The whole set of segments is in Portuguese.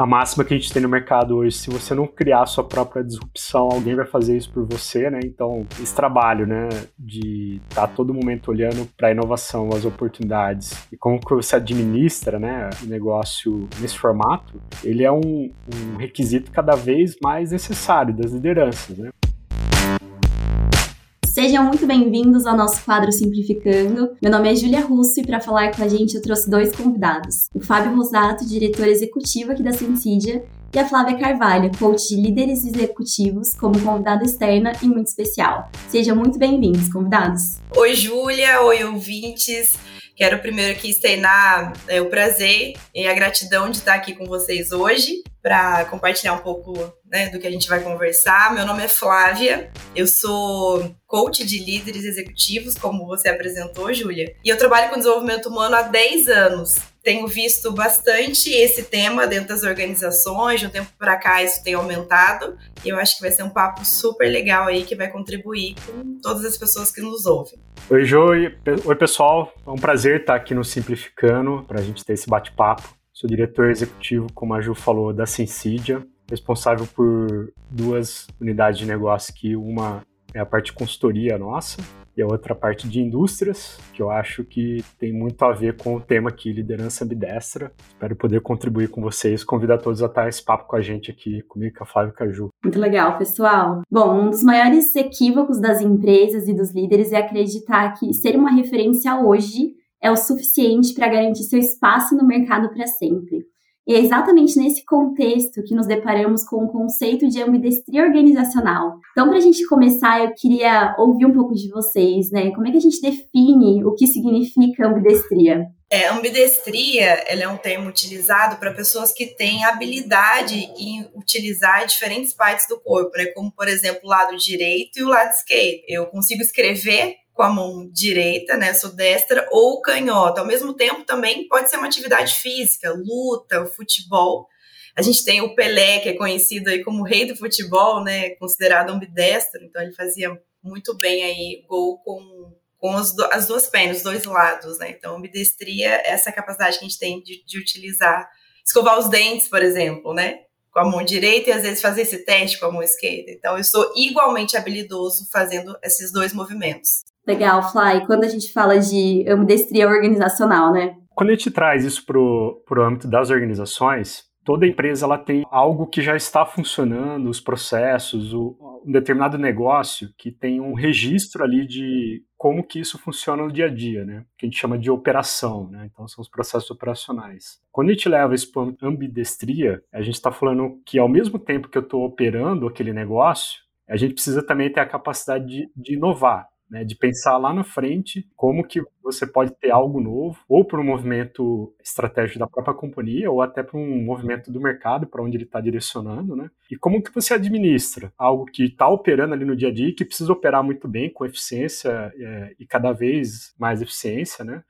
a máxima que a gente tem no mercado hoje, se você não criar sua própria disrupção, alguém vai fazer isso por você, né? Então, esse trabalho, né, de estar tá todo momento olhando para a inovação, as oportunidades e como que você administra, né, o negócio nesse formato, ele é um, um requisito cada vez mais necessário das lideranças, né? Sejam muito bem-vindos ao nosso quadro Simplificando. Meu nome é Julia Russo e para falar com a gente eu trouxe dois convidados. O Fábio Rosato, diretor executivo aqui da Sensidia, e a Flávia Carvalho, coach de líderes executivos, como convidada externa e muito especial. Sejam muito bem-vindos, convidados. Oi, Júlia. Oi, ouvintes. Quero primeiro aqui externar é, o prazer e a gratidão de estar aqui com vocês hoje para compartilhar um pouco né, do que a gente vai conversar. Meu nome é Flávia, eu sou coach de líderes executivos, como você apresentou, Júlia, e eu trabalho com desenvolvimento humano há 10 anos. Tenho visto bastante esse tema dentro das organizações, de um tempo para cá isso tem aumentado, e eu acho que vai ser um papo super legal aí que vai contribuir com todas as pessoas que nos ouvem. Oi, Jo. Oi, pessoal. É um prazer estar aqui no Simplificando para a gente ter esse bate-papo. Sou diretor executivo, como a Ju falou, da Sensidia, responsável por duas unidades de negócio aqui. Uma é a parte de consultoria nossa e a outra parte de indústrias, que eu acho que tem muito a ver com o tema aqui, liderança ambidestra. Espero poder contribuir com vocês, convidar todos a estar esse papo com a gente aqui, comigo, com a Flávia Caju. Muito legal, pessoal. Bom, um dos maiores equívocos das empresas e dos líderes é acreditar que ser uma referência hoje é o suficiente para garantir seu espaço no mercado para sempre. E é exatamente nesse contexto que nos deparamos com o conceito de ambidestria organizacional. Então, para a gente começar, eu queria ouvir um pouco de vocês, né? Como é que a gente define o que significa ambidestria? É, ambidestria ela é um termo utilizado para pessoas que têm habilidade em utilizar diferentes partes do corpo, né? como, por exemplo, o lado direito e o lado esquerdo. Eu consigo escrever com a mão direita, né, sou destra, ou canhota. Ao mesmo tempo, também pode ser uma atividade física, luta, futebol. A gente tem o Pelé, que é conhecido aí como rei do futebol, né, considerado ambidestro, então ele fazia muito bem aí gol com, com as, as duas pernas, os dois lados, né, então ambidestria é essa capacidade que a gente tem de, de utilizar, escovar os dentes, por exemplo, né, com a mão direita e às vezes fazer esse teste com a mão esquerda. Então, eu sou igualmente habilidoso fazendo esses dois movimentos. Legal, Fly. Quando a gente fala de ambidestria organizacional, né? Quando a gente traz isso para o âmbito das organizações, toda empresa ela tem algo que já está funcionando, os processos, o, um determinado negócio que tem um registro ali de como que isso funciona no dia a dia, né? Que a gente chama de operação, né? Então são os processos operacionais. Quando a gente leva isso para ambidestria, a gente está falando que ao mesmo tempo que eu estou operando aquele negócio, a gente precisa também ter a capacidade de, de inovar né, de pensar lá na frente como que você pode ter algo novo, ou para um movimento estratégico da própria companhia, ou até para um movimento do mercado, para onde ele está direcionando, né? E como que você administra algo que está operando ali no dia a dia e que precisa operar muito bem, com eficiência é, e cada vez mais eficiência, né?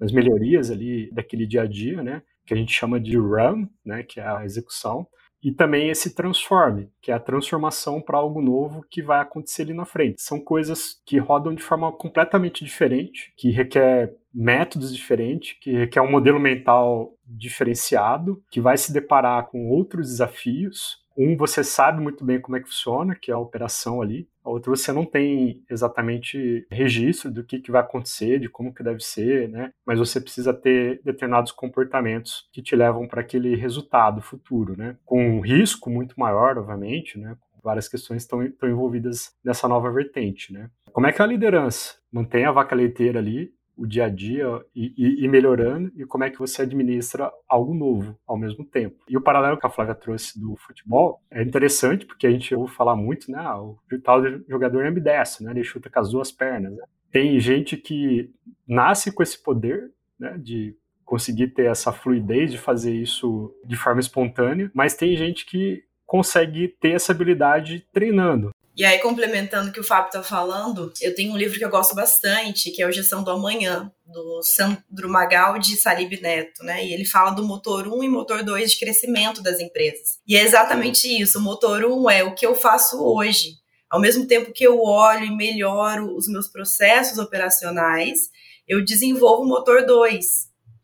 As melhorias ali daquele dia a dia, né? Que a gente chama de run, né? Que é a execução e também esse transforme, que é a transformação para algo novo que vai acontecer ali na frente. São coisas que rodam de forma completamente diferente, que requer métodos diferentes, que requer um modelo mental diferenciado, que vai se deparar com outros desafios um você sabe muito bem como é que funciona, que é a operação ali. A outra você não tem exatamente registro do que, que vai acontecer, de como que deve ser, né? Mas você precisa ter determinados comportamentos que te levam para aquele resultado futuro, né? Com um risco muito maior, obviamente, né? Várias questões estão, estão envolvidas nessa nova vertente, né? Como é que é a liderança mantém a vaca leiteira ali o dia a dia e, e, melhorando e como é que você administra algo novo ao mesmo tempo. E o paralelo que a Flávia trouxe do futebol é interessante porque a gente ouve falar muito, né? Ah, o tal jogador é ambidestro, né? Ele chuta com as duas pernas. Né? Tem gente que nasce com esse poder, né? De conseguir ter essa fluidez de fazer isso de forma espontânea, mas tem gente que consegue ter essa habilidade treinando. E aí, complementando o que o Fábio está falando, eu tenho um livro que eu gosto bastante, que é o Gestão do Amanhã, do Sandro Magaldi e Salib Neto, né? E ele fala do motor 1 e motor 2 de crescimento das empresas. E é exatamente isso. O motor 1 é o que eu faço hoje. Ao mesmo tempo que eu olho e melhoro os meus processos operacionais, eu desenvolvo o motor 2,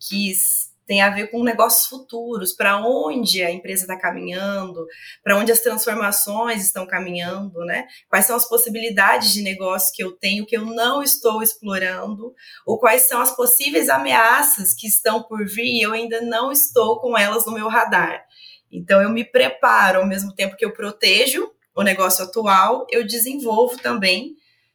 que tem a ver com negócios futuros, para onde a empresa está caminhando, para onde as transformações estão caminhando, né? Quais são as possibilidades de negócio que eu tenho que eu não estou explorando, ou quais são as possíveis ameaças que estão por vir e eu ainda não estou com elas no meu radar. Então eu me preparo ao mesmo tempo que eu protejo o negócio atual, eu desenvolvo também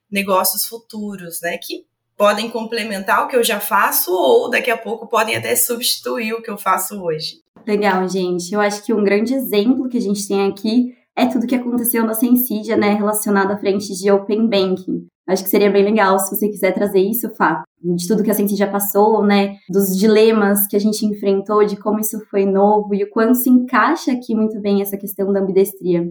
negócios futuros, né? Que podem complementar o que eu já faço ou daqui a pouco podem até substituir o que eu faço hoje. Legal, gente. Eu acho que um grande exemplo que a gente tem aqui é tudo que aconteceu na Sensidia, né, relacionado à frente de Open Banking. Acho que seria bem legal se você quiser trazer isso, Fá, de tudo que a Sensidia passou, né, dos dilemas que a gente enfrentou, de como isso foi novo e o quanto se encaixa aqui muito bem essa questão da ambidestria.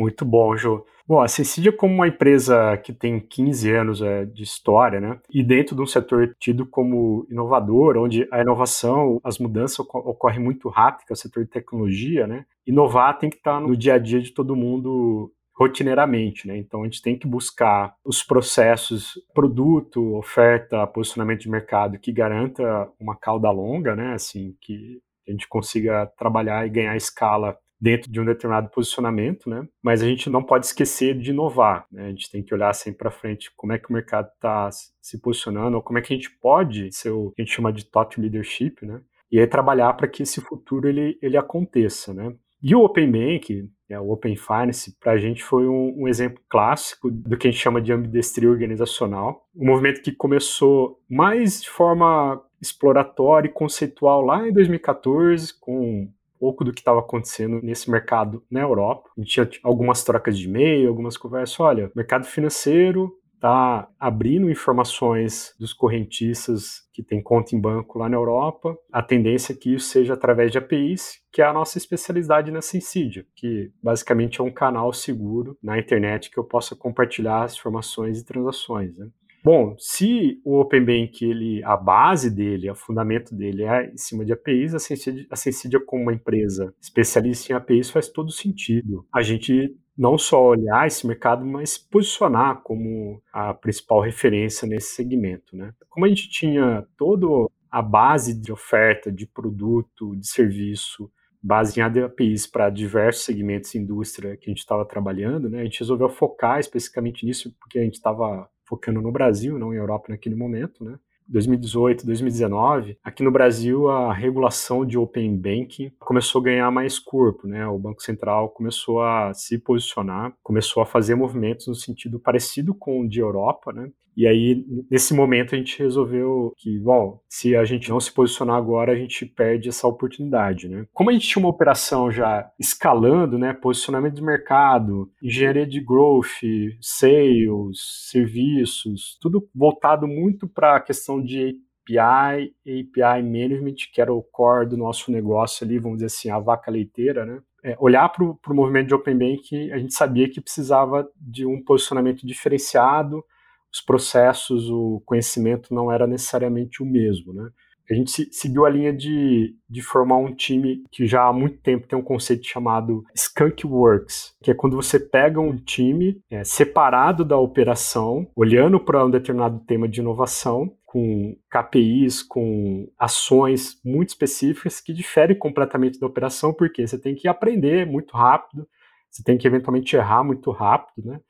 Muito bom, Ju. Bom, a Cecilia como uma empresa que tem 15 anos é, de história, né, e dentro de um setor tido como inovador, onde a inovação, as mudanças ocorrem muito rápido, que é o setor de tecnologia, né, inovar tem que estar no dia a dia de todo mundo rotineiramente, né? Então a gente tem que buscar os processos, produto, oferta, posicionamento de mercado que garanta uma cauda longa, né? Assim que a gente consiga trabalhar e ganhar escala dentro de um determinado posicionamento, né? Mas a gente não pode esquecer de inovar, né? A gente tem que olhar sempre para frente como é que o mercado está se posicionando, ou como é que a gente pode ser o que a gente chama de thought leadership, né? E aí trabalhar para que esse futuro ele, ele aconteça, né? E o Open Bank, é, o Open Finance, para a gente foi um, um, exemplo clássico do que a gente chama de ambidestria organizacional. Um movimento que começou mais de forma exploratória e conceitual lá em 2014, com pouco do que estava acontecendo nesse mercado na Europa. A gente tinha algumas trocas de e-mail, algumas conversas. Olha, mercado financeiro está abrindo informações dos correntistas que têm conta em banco lá na Europa. A tendência é que isso seja através de APIs, que é a nossa especialidade na Sensidia, que basicamente é um canal seguro na internet que eu possa compartilhar as informações e transações. Né? Bom, se o Open Bank, ele, a base dele, o fundamento dele é em cima de APIs, a Sensidia, a como uma empresa especialista em APIs faz todo sentido. A gente não só olhar esse mercado, mas posicionar como a principal referência nesse segmento. Né? Como a gente tinha toda a base de oferta de produto, de serviço, baseada em APIs para diversos segmentos de indústria que a gente estava trabalhando, né? a gente resolveu focar especificamente nisso porque a gente estava focando no Brasil, não em Europa naquele momento, né? 2018, 2019, aqui no Brasil a regulação de Open Banking começou a ganhar mais corpo, né? O Banco Central começou a se posicionar, começou a fazer movimentos no sentido parecido com o de Europa, né? E aí, nesse momento, a gente resolveu que, bom, se a gente não se posicionar agora, a gente perde essa oportunidade, né? Como a gente tinha uma operação já escalando, né? Posicionamento de mercado, engenharia de growth, sales, serviços, tudo voltado muito para a questão de API, API Management, que era o core do nosso negócio ali, vamos dizer assim, a vaca leiteira, né? É, olhar para o movimento de Open Bank, a gente sabia que precisava de um posicionamento diferenciado, os processos, o conhecimento não era necessariamente o mesmo, né? A gente seguiu a linha de, de formar um time que já há muito tempo tem um conceito chamado Skunk Works, que é quando você pega um time é, separado da operação, olhando para um determinado tema de inovação, com KPIs, com ações muito específicas que diferem completamente da operação, porque você tem que aprender muito rápido, você tem que eventualmente errar muito rápido, né?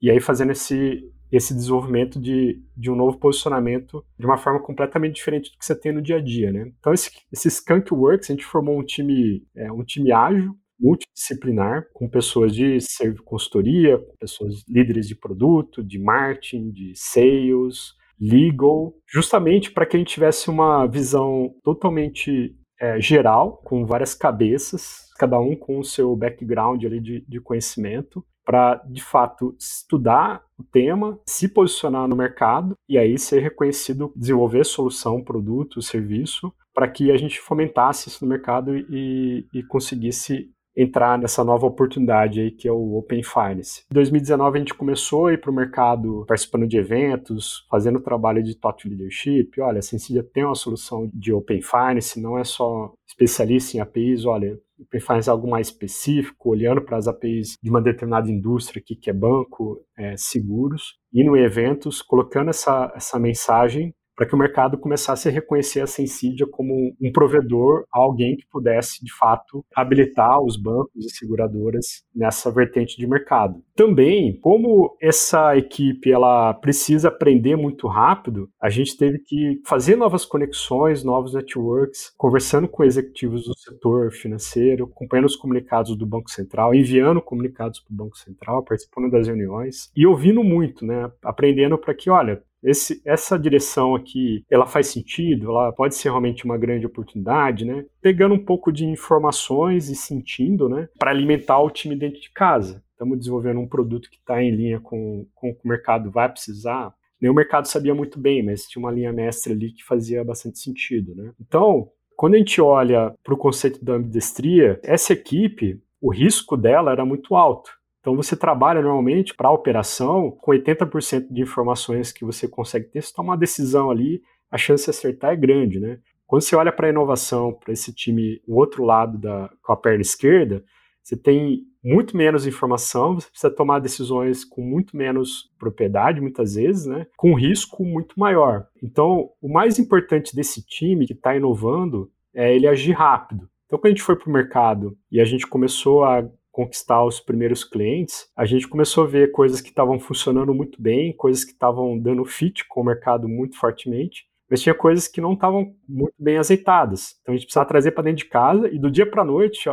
E aí fazendo esse esse desenvolvimento de, de um novo posicionamento de uma forma completamente diferente do que você tem no dia a dia, né? Então esse, esse Skunk Works, a gente formou um time, é, um time ágil, multidisciplinar, com pessoas de consultoria, pessoas líderes de produto, de marketing, de sales, legal, justamente para que a gente tivesse uma visão totalmente é, geral, com várias cabeças, cada um com o seu background ali de, de conhecimento, para de fato estudar o tema, se posicionar no mercado e aí ser reconhecido, desenvolver solução, produto, serviço, para que a gente fomentasse isso no mercado e, e conseguisse entrar nessa nova oportunidade aí que é o Open Finance. Em 2019 a gente começou a ir para o mercado participando de eventos, fazendo trabalho de thought leadership. Olha, a Sensidia tem uma solução de Open Finance, não é só especialista em APIs, olha, Open Finance é algo mais específico, olhando para as APIs de uma determinada indústria aqui, que é banco, é, seguros, indo em eventos, colocando essa, essa mensagem para que o mercado começasse a reconhecer a Sensidia como um provedor, alguém que pudesse, de fato, habilitar os bancos e seguradoras nessa vertente de mercado. Também, como essa equipe ela precisa aprender muito rápido, a gente teve que fazer novas conexões, novos networks, conversando com executivos do setor financeiro, acompanhando os comunicados do Banco Central, enviando comunicados para o Banco Central, participando das reuniões e ouvindo muito, né? Aprendendo para que, olha, esse, essa direção aqui, ela faz sentido, ela pode ser realmente uma grande oportunidade, né? Pegando um pouco de informações e sentindo, né? Para alimentar o time dentro de casa. Estamos desenvolvendo um produto que está em linha com, com o que o mercado vai precisar. Nem o mercado sabia muito bem, mas tinha uma linha mestra ali que fazia bastante sentido, né? Então, quando a gente olha para o conceito da ambidestria, essa equipe, o risco dela era muito alto. Então você trabalha normalmente para a operação com 80% de informações que você consegue ter. Se tomar uma decisão ali, a chance de acertar é grande, né? Quando você olha para a inovação, para esse time, o outro lado da com a perna esquerda, você tem muito menos informação, você precisa tomar decisões com muito menos propriedade, muitas vezes, né? Com risco muito maior. Então, o mais importante desse time que está inovando é ele agir rápido. Então, quando a gente foi para o mercado e a gente começou a conquistar os primeiros clientes, a gente começou a ver coisas que estavam funcionando muito bem, coisas que estavam dando fit com o mercado muito fortemente, mas tinha coisas que não estavam muito bem azeitadas. Então a gente precisava trazer para dentro de casa e do dia para a noite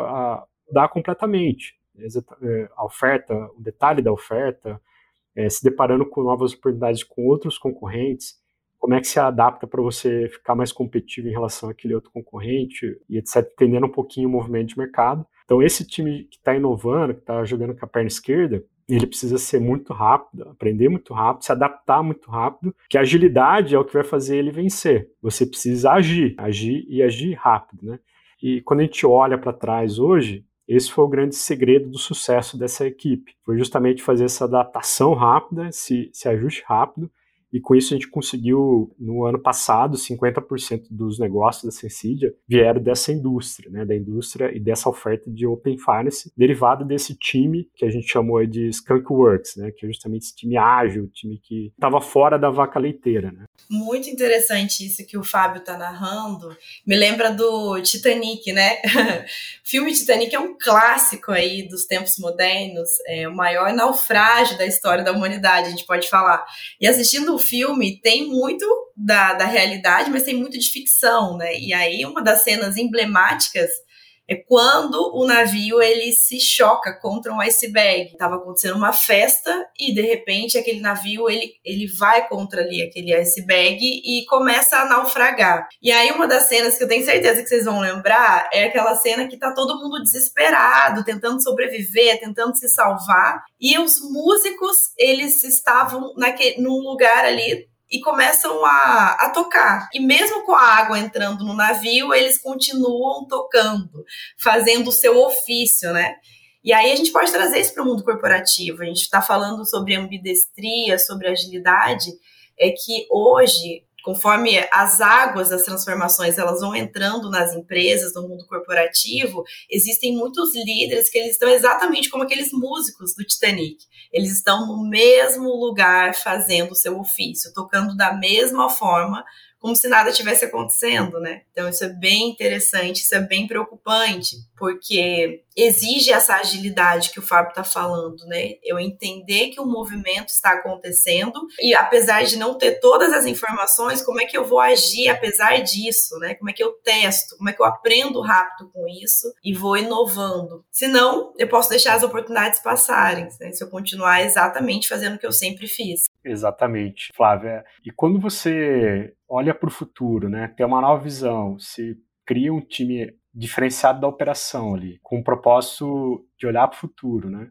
dar completamente. É, a oferta, o detalhe da oferta, é, se deparando com novas oportunidades com outros concorrentes, como é que se adapta para você ficar mais competitivo em relação àquele outro concorrente e etc, entendendo um pouquinho o movimento de mercado. Então esse time que está inovando, que está jogando com a perna esquerda, ele precisa ser muito rápido, aprender muito rápido, se adaptar muito rápido, que a agilidade é o que vai fazer ele vencer. Você precisa agir, agir e agir rápido, né? E quando a gente olha para trás hoje, esse foi o grande segredo do sucesso dessa equipe. Foi justamente fazer essa adaptação rápida, esse, esse ajuste rápido, e com isso a gente conseguiu, no ano passado, 50% dos negócios da Sensidia vieram dessa indústria, né, da indústria e dessa oferta de Open Finance, derivada desse time que a gente chamou de Skunkworks, né, que é justamente esse time ágil, time que estava fora da vaca leiteira. Né. Muito interessante isso que o Fábio está narrando. Me lembra do Titanic, né? o filme Titanic é um clássico aí dos tempos modernos, é o maior naufrágio da história da humanidade, a gente pode falar. E assistindo o filme tem muito da, da realidade, mas tem muito de ficção, né? E aí uma das cenas emblemáticas é quando o navio ele se choca contra um iceberg. Tava acontecendo uma festa e de repente aquele navio ele, ele vai contra ali aquele iceberg e começa a naufragar. E aí uma das cenas que eu tenho certeza que vocês vão lembrar é aquela cena que tá todo mundo desesperado, tentando sobreviver, tentando se salvar, e os músicos eles estavam naquele num lugar ali e começam a, a tocar. E mesmo com a água entrando no navio, eles continuam tocando, fazendo o seu ofício, né? E aí a gente pode trazer isso para o mundo corporativo. A gente está falando sobre ambidestria, sobre agilidade, é que hoje conforme as águas das transformações elas vão entrando nas empresas, no mundo corporativo, existem muitos líderes que eles estão exatamente como aqueles músicos do Titanic. Eles estão no mesmo lugar fazendo o seu ofício, tocando da mesma forma, como se nada tivesse acontecendo, né? Então isso é bem interessante, isso é bem preocupante, porque exige essa agilidade que o Fábio está falando, né? Eu entender que o movimento está acontecendo e apesar de não ter todas as informações, como é que eu vou agir apesar disso, né? Como é que eu testo, como é que eu aprendo rápido com isso e vou inovando. Senão, eu posso deixar as oportunidades passarem, né? se eu continuar exatamente fazendo o que eu sempre fiz. Exatamente, Flávia. E quando você olha para o futuro, né, tem uma nova visão, se cria um time diferenciado da operação ali, com o propósito de olhar para o futuro, né?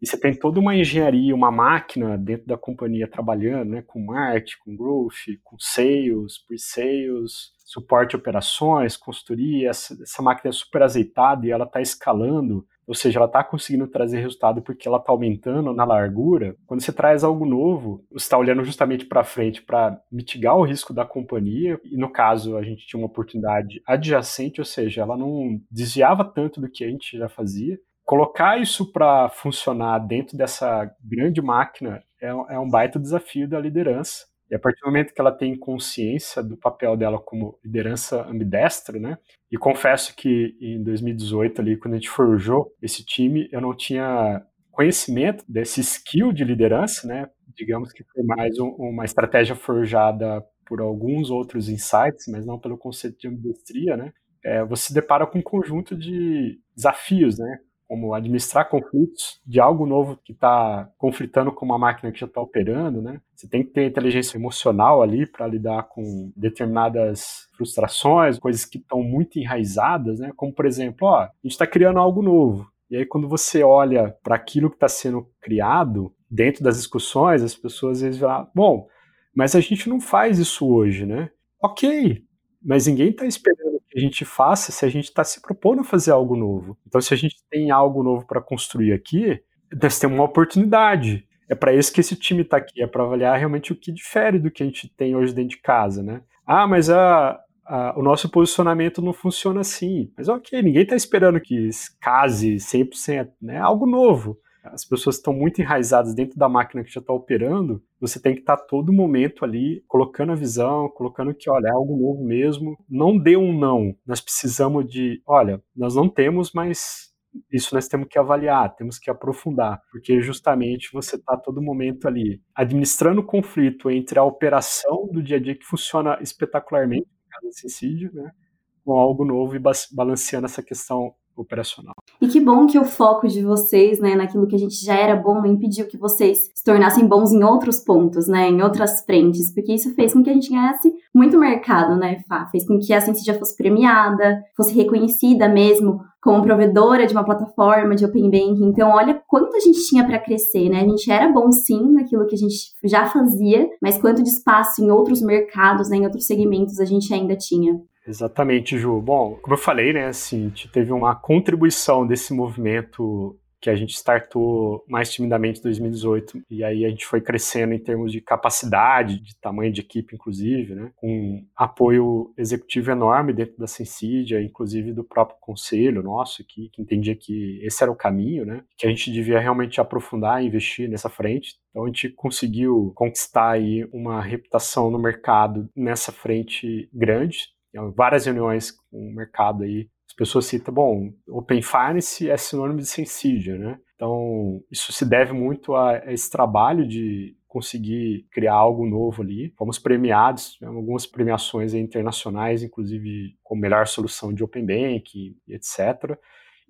E você tem toda uma engenharia, uma máquina dentro da companhia trabalhando, né, com marketing, com growth, com sales, pre-sales, suporte operações, consultoria, essa, essa máquina é super azeitada e ela está escalando ou seja, ela está conseguindo trazer resultado porque ela está aumentando na largura. Quando você traz algo novo, você está olhando justamente para frente para mitigar o risco da companhia. E no caso, a gente tinha uma oportunidade adjacente, ou seja, ela não desviava tanto do que a gente já fazia. Colocar isso para funcionar dentro dessa grande máquina é, é um baita desafio da liderança. E a partir do momento que ela tem consciência do papel dela como liderança ambidestra, né? E confesso que em 2018 ali, quando a gente forjou esse time, eu não tinha conhecimento desse skill de liderança, né? Digamos que foi mais um, uma estratégia forjada por alguns outros insights, mas não pelo conceito de ambidestria, né? É, você se depara com um conjunto de desafios, né? Como administrar conflitos de algo novo que está conflitando com uma máquina que já está operando, né? Você tem que ter inteligência emocional ali para lidar com determinadas frustrações, coisas que estão muito enraizadas, né? Como por exemplo, ó, a gente está criando algo novo. E aí quando você olha para aquilo que está sendo criado dentro das discussões, as pessoas às vezes falam, bom, mas a gente não faz isso hoje, né? Ok, mas ninguém está esperando que a gente faça se a gente está se propondo a fazer algo novo. Então, se a gente tem algo novo para construir aqui, nós temos uma oportunidade. É para isso que esse time está aqui, é para avaliar realmente o que difere do que a gente tem hoje dentro de casa, né? Ah, mas a, a, o nosso posicionamento não funciona assim. Mas ok, ninguém está esperando que case 100%, né? Algo novo as pessoas estão muito enraizadas dentro da máquina que já está operando, você tem que estar tá todo momento ali colocando a visão, colocando que, olha, é algo novo mesmo. Não dê um não. Nós precisamos de, olha, nós não temos, mas isso nós temos que avaliar, temos que aprofundar, porque justamente você está todo momento ali administrando o conflito entre a operação do dia a dia que funciona espetacularmente, cada suicídio, né, com algo novo e balanceando essa questão operacional. E que bom que o foco de vocês, né, naquilo que a gente já era bom, impediu que vocês se tornassem bons em outros pontos, né, em outras frentes, porque isso fez com que a gente ganhasse muito mercado, né, Fá? Fez com que a já fosse premiada, fosse reconhecida mesmo como provedora de uma plataforma de Open Banking. Então, olha quanto a gente tinha para crescer, né? A gente era bom sim naquilo que a gente já fazia, mas quanto de espaço em outros mercados, né, em outros segmentos a gente ainda tinha. Exatamente, Ju. Bom, como eu falei, né, assim, teve uma contribuição desse movimento que a gente startou mais timidamente em 2018 e aí a gente foi crescendo em termos de capacidade, de tamanho de equipe, inclusive, né, com apoio executivo enorme dentro da Sensidia, inclusive do próprio conselho nosso aqui, que entendia que esse era o caminho, né, que a gente devia realmente aprofundar e investir nessa frente. Então a gente conseguiu conquistar aí uma reputação no mercado nessa frente grande, várias reuniões com o mercado aí, as pessoas citam, bom, Open Finance é sinônimo de Sensidia, né? Então, isso se deve muito a, a esse trabalho de conseguir criar algo novo ali. Fomos premiados, algumas premiações internacionais, inclusive com melhor solução de Open Bank, etc.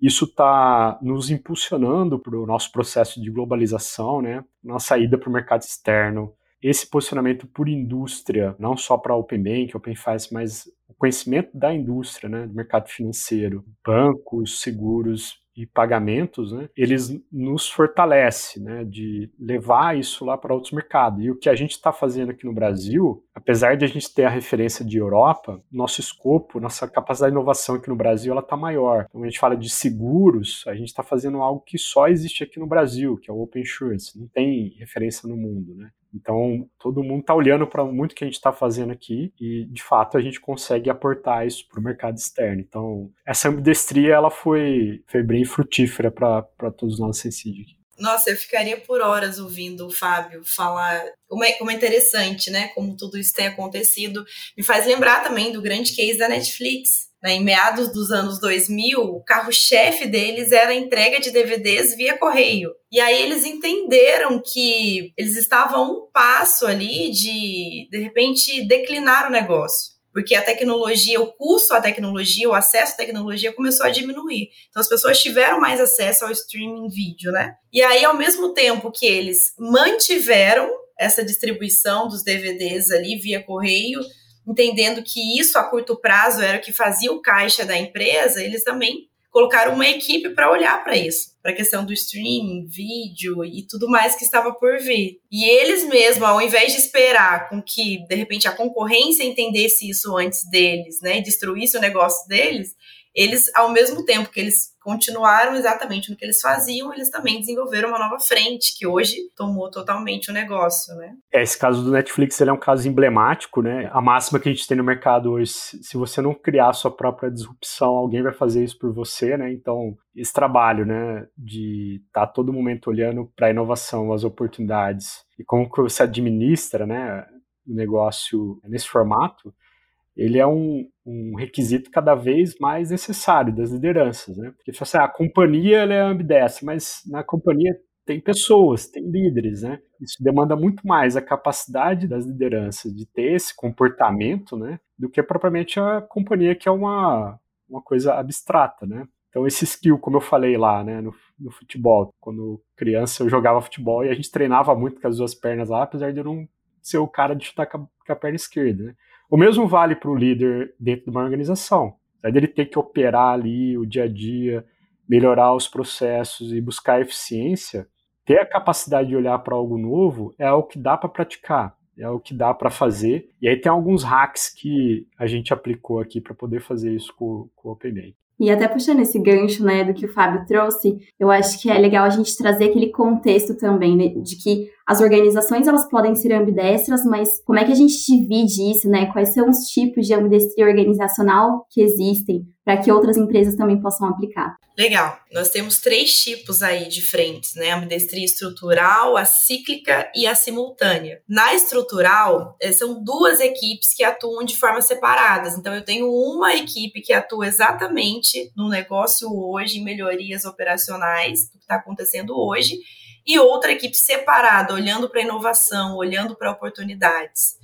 Isso está nos impulsionando para o nosso processo de globalização, né? Nossa saída para o mercado externo, esse posicionamento por indústria, não só para Open Bank, Open Finance, mas o conhecimento da indústria, né, do mercado financeiro, bancos, seguros e pagamentos, né, eles nos fortalece, né, de levar isso lá para outros mercados. E o que a gente está fazendo aqui no Brasil, apesar de a gente ter a referência de Europa, nosso escopo, nossa capacidade de inovação aqui no Brasil, ela está maior. Então, a gente fala de seguros, a gente está fazendo algo que só existe aqui no Brasil, que é o Open Insurance. Não tem referência no mundo, né? Então, todo mundo está olhando para muito que a gente está fazendo aqui e, de fato, a gente consegue aportar isso para o mercado externo. Então, essa ambidestria ela foi, foi bem frutífera para todos nós Sensid. Nossa, eu ficaria por horas ouvindo o Fábio falar como é, como é interessante, né? Como tudo isso tem acontecido. Me faz lembrar também do grande case da Netflix, né, em meados dos anos 2000, o carro-chefe deles era a entrega de DVDs via correio. E aí eles entenderam que eles estavam um passo ali de, de repente, declinar o negócio porque a tecnologia, o custo da tecnologia, o acesso à tecnologia começou a diminuir. Então as pessoas tiveram mais acesso ao streaming vídeo, né? E aí, ao mesmo tempo que eles mantiveram essa distribuição dos DVDs ali via correio, entendendo que isso a curto prazo era o que fazia o caixa da empresa, eles também colocaram uma equipe para olhar para isso, para a questão do streaming, vídeo e tudo mais que estava por vir. E eles mesmos, ao invés de esperar com que de repente a concorrência entendesse isso antes deles, né, e destruísse o negócio deles, eles, ao mesmo tempo que eles continuaram exatamente no que eles faziam, eles também desenvolveram uma nova frente, que hoje tomou totalmente o negócio, né? É, esse caso do Netflix ele é um caso emblemático, né? A máxima que a gente tem no mercado hoje, se você não criar sua própria disrupção, alguém vai fazer isso por você, né? Então, esse trabalho, né, de estar tá todo momento olhando para a inovação, as oportunidades e como que você administra, né, o negócio nesse formato, ele é um, um, requisito cada vez mais necessário das lideranças, né? Porque assim, a companhia ela é ambidestra, mas na companhia tem pessoas, tem líderes, né? Isso demanda muito mais a capacidade das lideranças de ter esse comportamento, né? Do que propriamente a companhia que é uma, uma coisa abstrata, né? Então esse skill, como eu falei lá, né, no, no futebol, quando criança eu jogava futebol e a gente treinava muito com as duas pernas lá, apesar de eu não ser o cara de chutar com a, com a perna esquerda, né? O mesmo vale para o líder dentro de uma organização. Apesar dele ter que operar ali o dia a dia, melhorar os processos e buscar eficiência, ter a capacidade de olhar para algo novo é o que dá para praticar, é o que dá para fazer. E aí tem alguns hacks que a gente aplicou aqui para poder fazer isso com, com o OpenAI. E até puxando esse gancho, né, do que o Fábio trouxe, eu acho que é legal a gente trazer aquele contexto também, né, de que as organizações elas podem ser ambidestras, mas como é que a gente divide isso, né? Quais são os tipos de ambidestria organizacional que existem? para que outras empresas também possam aplicar. Legal. Nós temos três tipos aí diferentes, né? A ambidestria estrutural, a cíclica e a simultânea. Na estrutural, eh, são duas equipes que atuam de forma separadas. Então, eu tenho uma equipe que atua exatamente no negócio hoje, em melhorias operacionais, do que está acontecendo hoje, e outra equipe separada, olhando para a inovação, olhando para oportunidades.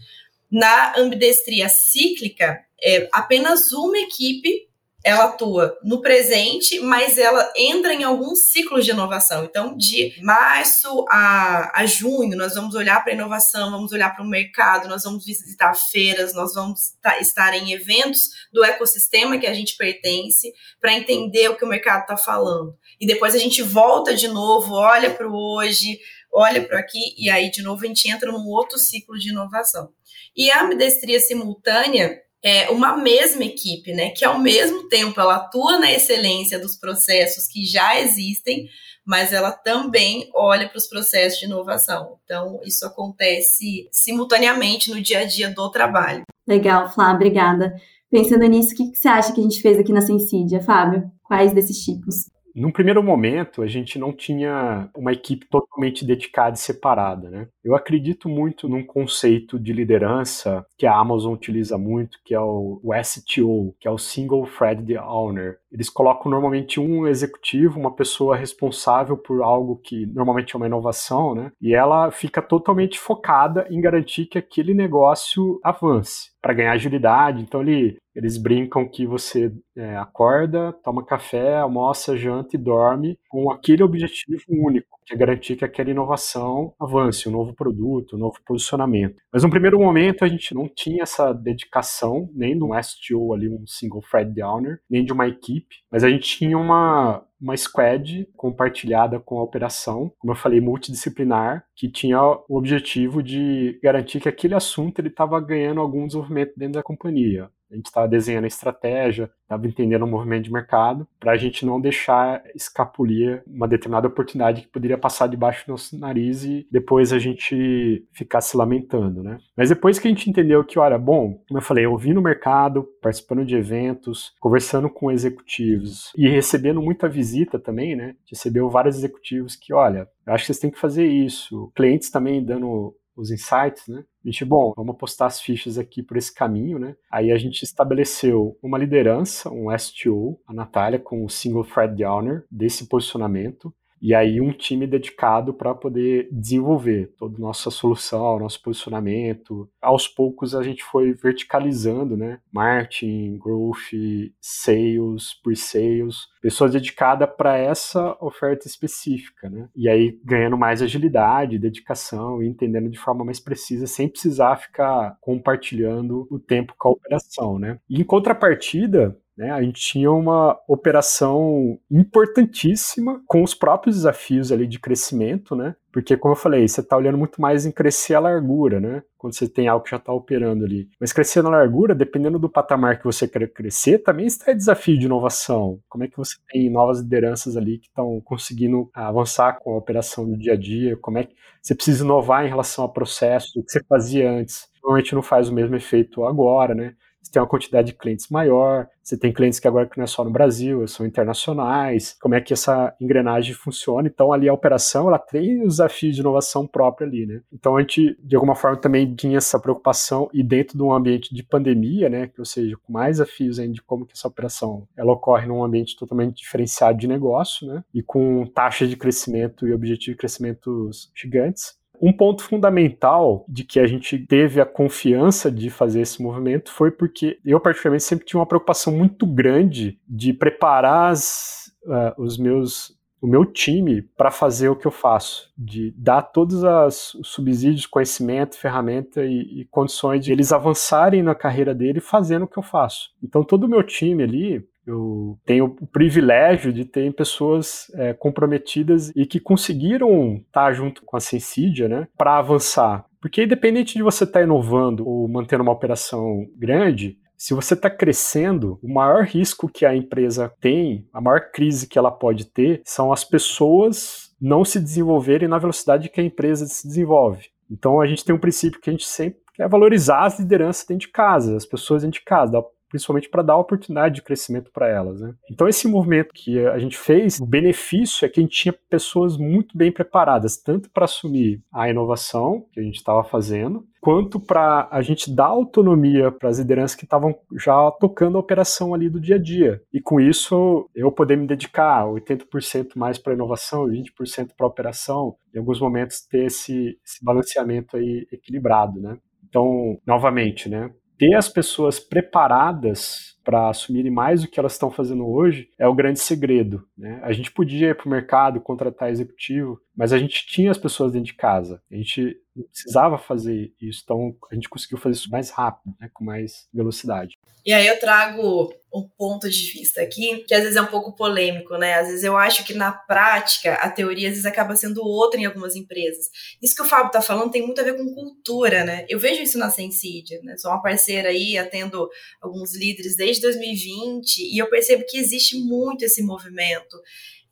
Na ambidestria cíclica, é apenas uma equipe ela atua no presente, mas ela entra em alguns ciclos de inovação. Então, de março a, a junho, nós vamos olhar para a inovação, vamos olhar para o mercado, nós vamos visitar feiras, nós vamos estar em eventos do ecossistema que a gente pertence, para entender o que o mercado está falando. E depois a gente volta de novo, olha para o hoje, olha para aqui, e aí de novo a gente entra num outro ciclo de inovação. E a ambidestria simultânea é, uma mesma equipe, né? Que ao mesmo tempo ela atua na excelência dos processos que já existem, mas ela também olha para os processos de inovação. Então, isso acontece simultaneamente no dia a dia do trabalho. Legal, Flá, obrigada. Pensando nisso, o que, você acha que a gente fez aqui na Sensídia, Fábio? Quais desses tipos? Num primeiro momento, a gente não tinha uma equipe totalmente dedicada e separada, né? Eu acredito muito num conceito de liderança que a Amazon utiliza muito, que é o, STO, que é o Single Threaded Owner. Eles colocam normalmente um executivo, uma pessoa responsável por algo que normalmente é uma inovação, né? E ela fica totalmente focada em garantir que aquele negócio avance para ganhar agilidade. Então ele, eles brincam que você é, acorda, toma café, almoça, janta e dorme com aquele objetivo único, que é garantir que aquela inovação avance, um novo produto, um novo posicionamento. Mas no primeiro momento a gente não tinha essa dedicação, nem no STO ali, um single thread downer, nem de uma equipe, mas a gente tinha uma, uma squad compartilhada com a operação, como eu falei, multidisciplinar, que tinha o objetivo de garantir que aquele assunto ele estava ganhando algum desenvolvimento dentro da companhia. A gente estava desenhando a estratégia, estava entendendo o movimento de mercado, para a gente não deixar escapulir uma determinada oportunidade que poderia passar debaixo do nosso nariz e depois a gente ficar se lamentando, né? Mas depois que a gente entendeu que, olha, bom, como eu falei, ouvindo o mercado, participando de eventos, conversando com executivos e recebendo muita visita também, né? Recebeu vários executivos que, olha, acho que vocês têm que fazer isso. Clientes também dando os insights, né? A gente, bom, vamos apostar as fichas aqui por esse caminho, né? Aí a gente estabeleceu uma liderança, um STO, a Natália com o Single Thread Downer desse posicionamento, e aí um time dedicado para poder desenvolver toda a nossa solução, nosso posicionamento. Aos poucos a gente foi verticalizando, né? Marketing, growth, sales, pre-sales, pessoas dedicadas para essa oferta específica, né? E aí ganhando mais agilidade, dedicação e entendendo de forma mais precisa, sem precisar ficar compartilhando o tempo com a operação, né? E em contrapartida, né? A gente tinha uma operação importantíssima com os próprios desafios ali de crescimento, né? Porque, como eu falei, você está olhando muito mais em crescer a largura, né? Quando você tem algo que já está operando ali. Mas crescer na largura, dependendo do patamar que você quer crescer, também está em desafio de inovação. Como é que você tem novas lideranças ali que estão conseguindo avançar com a operação do dia a dia? Como é que você precisa inovar em relação a processos, o que você fazia antes? Normalmente não faz o mesmo efeito agora, né? Você tem uma quantidade de clientes maior, você tem clientes que agora que não é só no Brasil, são internacionais, como é que essa engrenagem funciona. Então, ali a operação, ela tem os desafios de inovação própria ali, né? Então, a gente, de alguma forma, também tinha essa preocupação, e dentro de um ambiente de pandemia, né, que, ou seja, com mais desafios ainda de como que essa operação, ela ocorre num ambiente totalmente diferenciado de negócio, né, e com taxas de crescimento e objetivos de crescimentos gigantes. Um ponto fundamental de que a gente teve a confiança de fazer esse movimento foi porque eu, particularmente, sempre tinha uma preocupação muito grande de preparar as, uh, os meus o meu time para fazer o que eu faço, de dar todos os subsídios, conhecimento, ferramenta e, e, condições de eles avançarem na carreira dele fazendo o que eu faço. Então todo o meu time ali, eu tenho o privilégio de ter pessoas é, comprometidas e que conseguiram estar junto com a Sensidia, né, para avançar. Porque independente de você estar tá inovando ou mantendo uma operação grande, se você está crescendo, o maior risco que a empresa tem, a maior crise que ela pode ter, são as pessoas não se desenvolverem na velocidade que a empresa se desenvolve. Então a gente tem um princípio que a gente sempre quer valorizar as lideranças dentro de casa, as pessoas dentro de casa, principalmente para dar oportunidade de crescimento para elas. Né? Então, esse movimento que a gente fez, o benefício é que a gente tinha pessoas muito bem preparadas, tanto para assumir a inovação que a gente estava fazendo, quanto para a gente dar autonomia para as lideranças que estavam já tocando a operação ali do dia a dia. E com isso, eu poder me dedicar 80% mais para inovação e 20% para operação, em alguns momentos ter esse, esse balanceamento aí equilibrado, né? Então, novamente, né? Ter as pessoas preparadas para assumirem mais do que elas estão fazendo hoje é o grande segredo. Né? A gente podia ir para o mercado, contratar executivo, mas a gente tinha as pessoas dentro de casa. A gente precisava fazer isso, então a gente conseguiu fazer isso mais rápido, né? com mais velocidade. E aí eu trago um ponto de vista aqui, que às vezes é um pouco polêmico, né? Às vezes eu acho que na prática a teoria às vezes acaba sendo outra em algumas empresas. Isso que o Fábio tá falando tem muito a ver com cultura, né? Eu vejo isso na Sensidia, né? Sou uma parceira aí, atendo alguns líderes desde 2020 e eu percebo que existe muito esse movimento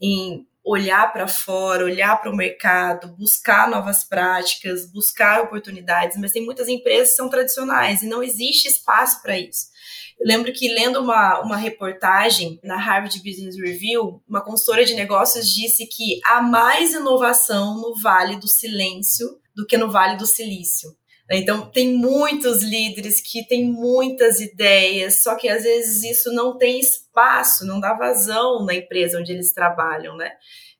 em olhar para fora, olhar para o mercado, buscar novas práticas, buscar oportunidades, mas tem muitas empresas que são tradicionais e não existe espaço para isso. Eu lembro que lendo uma, uma reportagem na Harvard Business Review, uma consultora de negócios disse que há mais inovação no Vale do Silêncio do que no Vale do Silício. Então, tem muitos líderes que têm muitas ideias, só que às vezes isso não tem espaço, não dá vazão na empresa onde eles trabalham, né?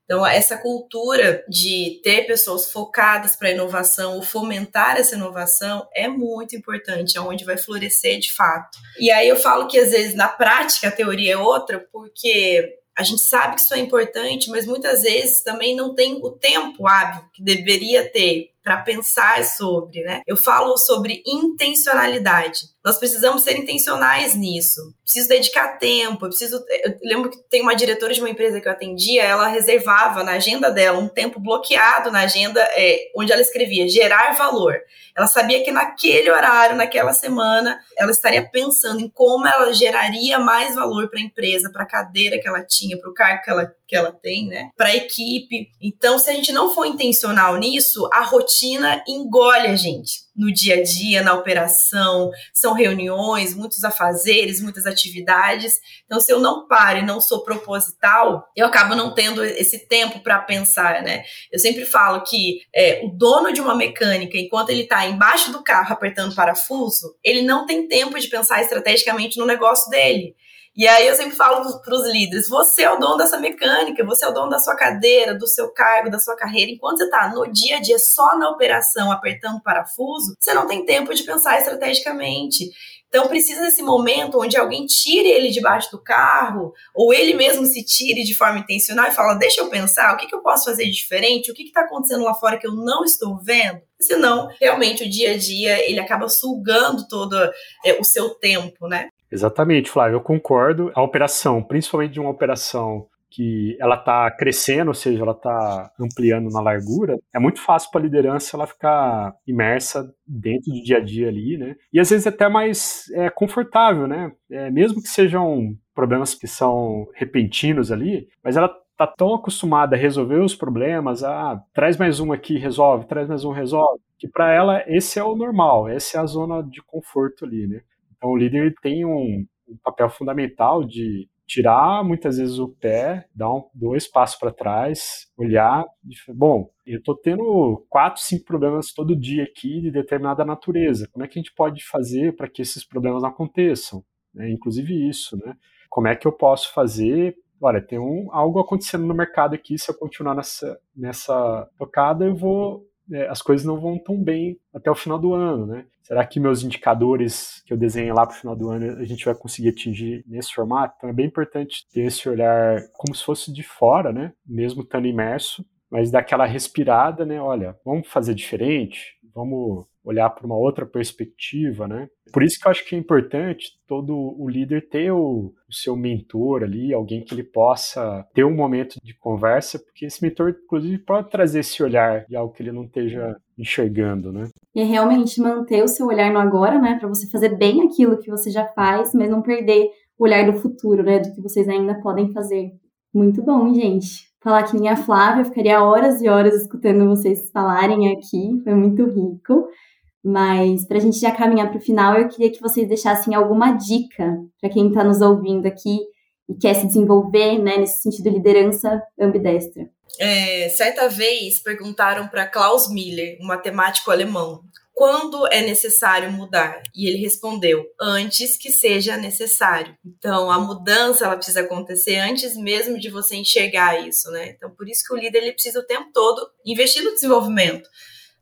Então, essa cultura de ter pessoas focadas para a inovação, ou fomentar essa inovação, é muito importante, é onde vai florescer de fato. E aí eu falo que, às vezes, na prática, a teoria é outra, porque a gente sabe que isso é importante, mas muitas vezes também não tem o tempo hábil que deveria ter para pensar sobre, né? Eu falo sobre intencionalidade. Nós precisamos ser intencionais nisso. Preciso dedicar tempo. Eu preciso. Eu lembro que tem uma diretora de uma empresa que eu atendia. Ela reservava na agenda dela um tempo bloqueado na agenda, é, onde ela escrevia gerar valor. Ela sabia que naquele horário, naquela semana, ela estaria pensando em como ela geraria mais valor para a empresa, para a cadeira que ela tinha, para o cargo que ela, que ela tem, né? Para a equipe. Então, se a gente não for intencional nisso, a rotina engole a gente no dia a dia, na operação, são reuniões, muitos afazeres, muitas atividades. Então, se eu não paro e não sou proposital, eu acabo não tendo esse tempo para pensar, né? Eu sempre falo que é, o dono de uma mecânica, enquanto ele está embaixo do carro apertando parafuso, ele não tem tempo de pensar estrategicamente no negócio dele. E aí eu sempre falo para os líderes: você é o dono dessa mecânica, você é o dono da sua cadeira, do seu cargo, da sua carreira. Enquanto você está no dia a dia só na operação, apertando parafuso, você não tem tempo de pensar estrategicamente. Então precisa desse momento onde alguém tire ele debaixo do carro, ou ele mesmo se tire de forma intencional e fala: deixa eu pensar, o que, que eu posso fazer de diferente, o que está acontecendo lá fora que eu não estou vendo. Senão, realmente, o dia a dia ele acaba sugando todo é, o seu tempo, né? Exatamente, Flávio, eu concordo. A operação, principalmente de uma operação que ela está crescendo, ou seja, ela está ampliando na largura, é muito fácil para a liderança ela ficar imersa dentro do dia a dia ali, né? E às vezes até mais é, confortável, né? É, mesmo que sejam problemas que são repentinos ali, mas ela tá tão acostumada a resolver os problemas, ah, traz mais um aqui, resolve, traz mais um, resolve, que para ela esse é o normal, essa é a zona de conforto ali, né? Então o líder tem um, um papel fundamental de tirar muitas vezes o pé, dar um, dois passos para trás, olhar e bom, eu estou tendo quatro, cinco problemas todo dia aqui de determinada natureza. Como é que a gente pode fazer para que esses problemas não aconteçam? É, inclusive isso, né? Como é que eu posso fazer? Olha, tem um, algo acontecendo no mercado aqui. Se eu continuar nessa, nessa tocada, eu vou as coisas não vão tão bem até o final do ano, né? Será que meus indicadores que eu desenhei lá para o final do ano a gente vai conseguir atingir nesse formato? Então é bem importante ter esse olhar como se fosse de fora, né? Mesmo estando imerso, mas dar aquela respirada, né? Olha, vamos fazer diferente, vamos olhar para uma outra perspectiva, né? Por isso que eu acho que é importante todo o líder ter o, o, seu mentor ali, alguém que ele possa ter um momento de conversa, porque esse mentor, inclusive, pode trazer esse olhar de algo que ele não esteja enxergando, né? E é realmente manter o seu olhar no agora, né? Para você fazer bem aquilo que você já faz, mas não perder o olhar do futuro, né? Do que vocês ainda podem fazer. Muito bom, gente. Falar que nem a Flávia, ficaria horas e horas escutando vocês falarem aqui, foi muito rico. Mas para a gente já caminhar para o final, eu queria que vocês deixassem alguma dica para quem está nos ouvindo aqui e quer se desenvolver né, nesse sentido de liderança ambidestra. É, certa vez perguntaram para Klaus Miller, um matemático alemão, quando é necessário mudar? E ele respondeu: antes que seja necessário. Então, a mudança ela precisa acontecer antes mesmo de você enxergar isso, né? Então, por isso que o líder ele precisa o tempo todo investir no desenvolvimento.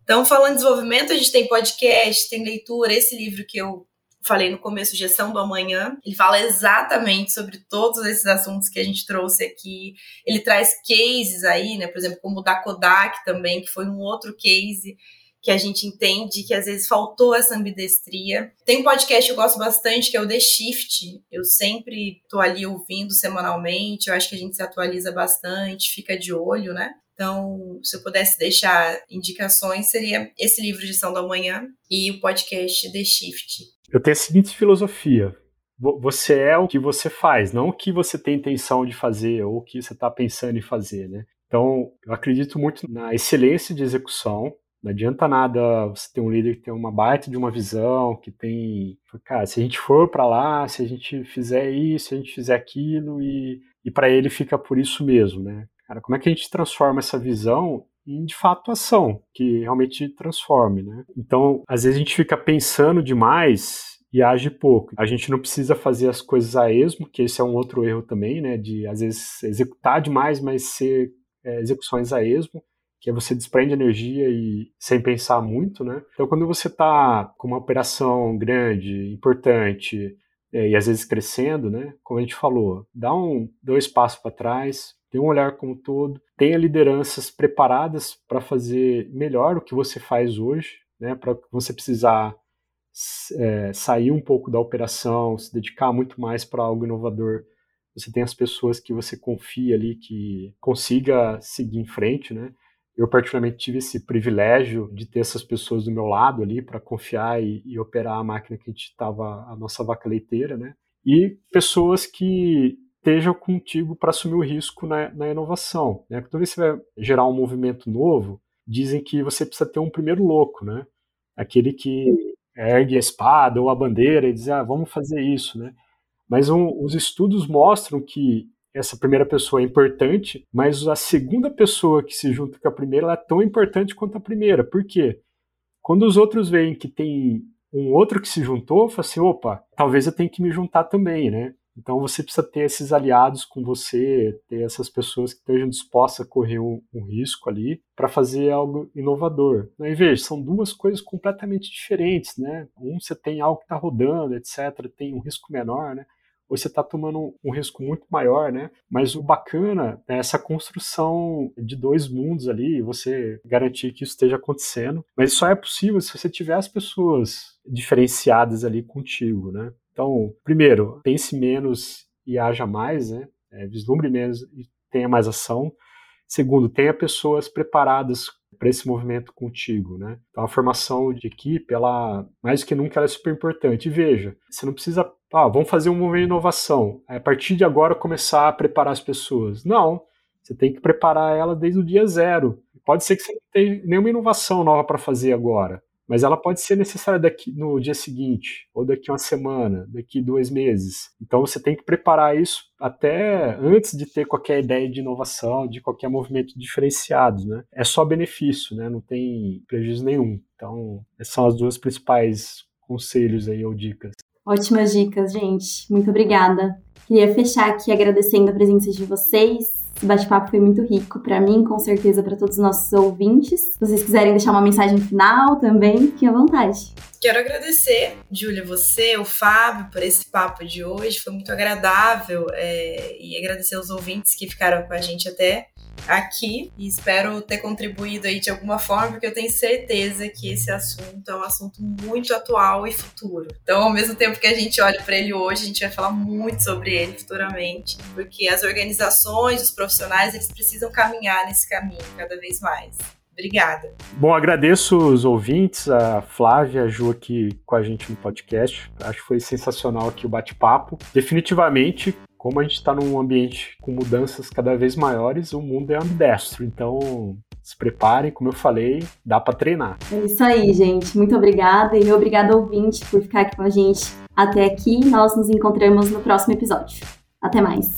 Então, falando em desenvolvimento, a gente tem podcast, tem leitura. Esse livro que eu falei no começo, Gestão do Amanhã, ele fala exatamente sobre todos esses assuntos que a gente trouxe aqui. Ele traz cases aí, né? Por exemplo, como o da Kodak também, que foi um outro case que a gente entende que às vezes faltou essa ambidestria. Tem um podcast que eu gosto bastante, que é o The Shift. Eu sempre tô ali ouvindo semanalmente, eu acho que a gente se atualiza bastante, fica de olho, né? Então, se eu pudesse deixar indicações, seria esse livro de São da Manhã e o podcast The Shift. Eu tenho a seguinte filosofia. Você é o que você faz, não o que você tem intenção de fazer ou o que você está pensando em fazer, né? Então, eu acredito muito na excelência de execução. Não adianta nada você ter um líder que tem uma baita de uma visão, que tem, cara, se a gente for para lá, se a gente fizer isso, se a gente fizer aquilo e, e para ele fica por isso mesmo, né? Cara, como é que a gente transforma essa visão em de fato ação, que realmente transforme, né? Então, às vezes a gente fica pensando demais e age pouco. A gente não precisa fazer as coisas a esmo, que esse é um outro erro também, né? De às vezes executar demais, mas ser é, execuções a esmo, que é você desprende energia e sem pensar muito, né? Então, quando você está com uma operação grande, importante é, e às vezes crescendo, né? Como a gente falou, dá um dois passos para trás, tem um olhar como um todo, tenha lideranças preparadas para fazer melhor o que você faz hoje, né, para você precisar é, sair um pouco da operação, se dedicar muito mais para algo inovador. Você tem as pessoas que você confia ali que consiga seguir em frente, né? Eu particularmente tive esse privilégio de ter essas pessoas do meu lado ali para confiar e, e, operar a máquina que a gente estava a nossa vaca leiteira, né? E pessoas que estejam contigo para assumir o risco na, na inovação. Né? Toda vez que você vai gerar um movimento novo, dizem que você precisa ter um primeiro louco, né? Aquele que ergue a espada ou a bandeira e diz, ah, vamos fazer isso, né? Mas um, os estudos mostram que essa primeira pessoa é importante, mas a segunda pessoa que se junta com a primeira é tão importante quanto a primeira. Por quê? Quando os outros veem que tem um outro que se juntou, fala assim, opa, talvez eu tenha que me juntar também, né? Então você precisa ter esses aliados com você, ter essas pessoas que estejam dispostas a correr um, um risco ali para fazer algo inovador. E veja, são duas coisas completamente diferentes, né? Um você tem algo que está rodando, etc., tem um risco menor, né? Ou você está tomando um risco muito maior, né? Mas o bacana é essa construção de dois mundos ali, você garantir que isso esteja acontecendo. Mas só é possível se você tiver as pessoas diferenciadas ali contigo, né? Então, primeiro, pense menos e haja mais, né? É, vislumbre menos e tenha mais ação. Segundo, tenha pessoas preparadas para esse movimento contigo, né? Então, a formação de equipe, ela, mais do que nunca, ela é super importante. E veja, você não precisa, ah, vamos fazer um movimento de inovação, a partir de agora começar a preparar as pessoas. Não, você tem que preparar ela desde o dia zero. Pode ser que você não tenha nenhuma inovação nova para fazer agora, mas ela pode ser necessária daqui no dia seguinte, ou daqui uma semana, daqui dois meses. Então você tem que preparar isso até antes de ter qualquer ideia de inovação, de qualquer movimento diferenciado, né? É só benefício, né? Não tem prejuízo nenhum. Então, essas são as duas principais conselhos aí ou dicas. Ótimas dicas, gente. Muito obrigada. Queria fechar aqui agradecendo a presença de vocês. Esse bate-papo foi muito rico para mim, com certeza para todos os nossos ouvintes. Se vocês quiserem deixar uma mensagem final também, fiquem à vontade. Quero agradecer, Júlia, você, o Fábio, por esse papo de hoje. Foi muito agradável é, e agradecer aos ouvintes que ficaram com a gente até aqui e espero ter contribuído aí de alguma forma, porque eu tenho certeza que esse assunto é um assunto muito atual e futuro. Então, ao mesmo tempo que a gente olha para ele hoje, a gente vai falar muito sobre ele futuramente, porque as organizações, os profissionais, eles precisam caminhar nesse caminho cada vez mais. Obrigada. Bom, agradeço os ouvintes, a Flávia, a Ju aqui com a gente no podcast. Acho que foi sensacional aqui o bate-papo. Definitivamente, como a gente está num ambiente com mudanças cada vez maiores, o mundo é ambidestro. Então, se preparem, como eu falei, dá para treinar. É isso aí, gente. Muito obrigada e obrigada ouvinte por ficar aqui com a gente até aqui. Nós nos encontramos no próximo episódio. Até mais.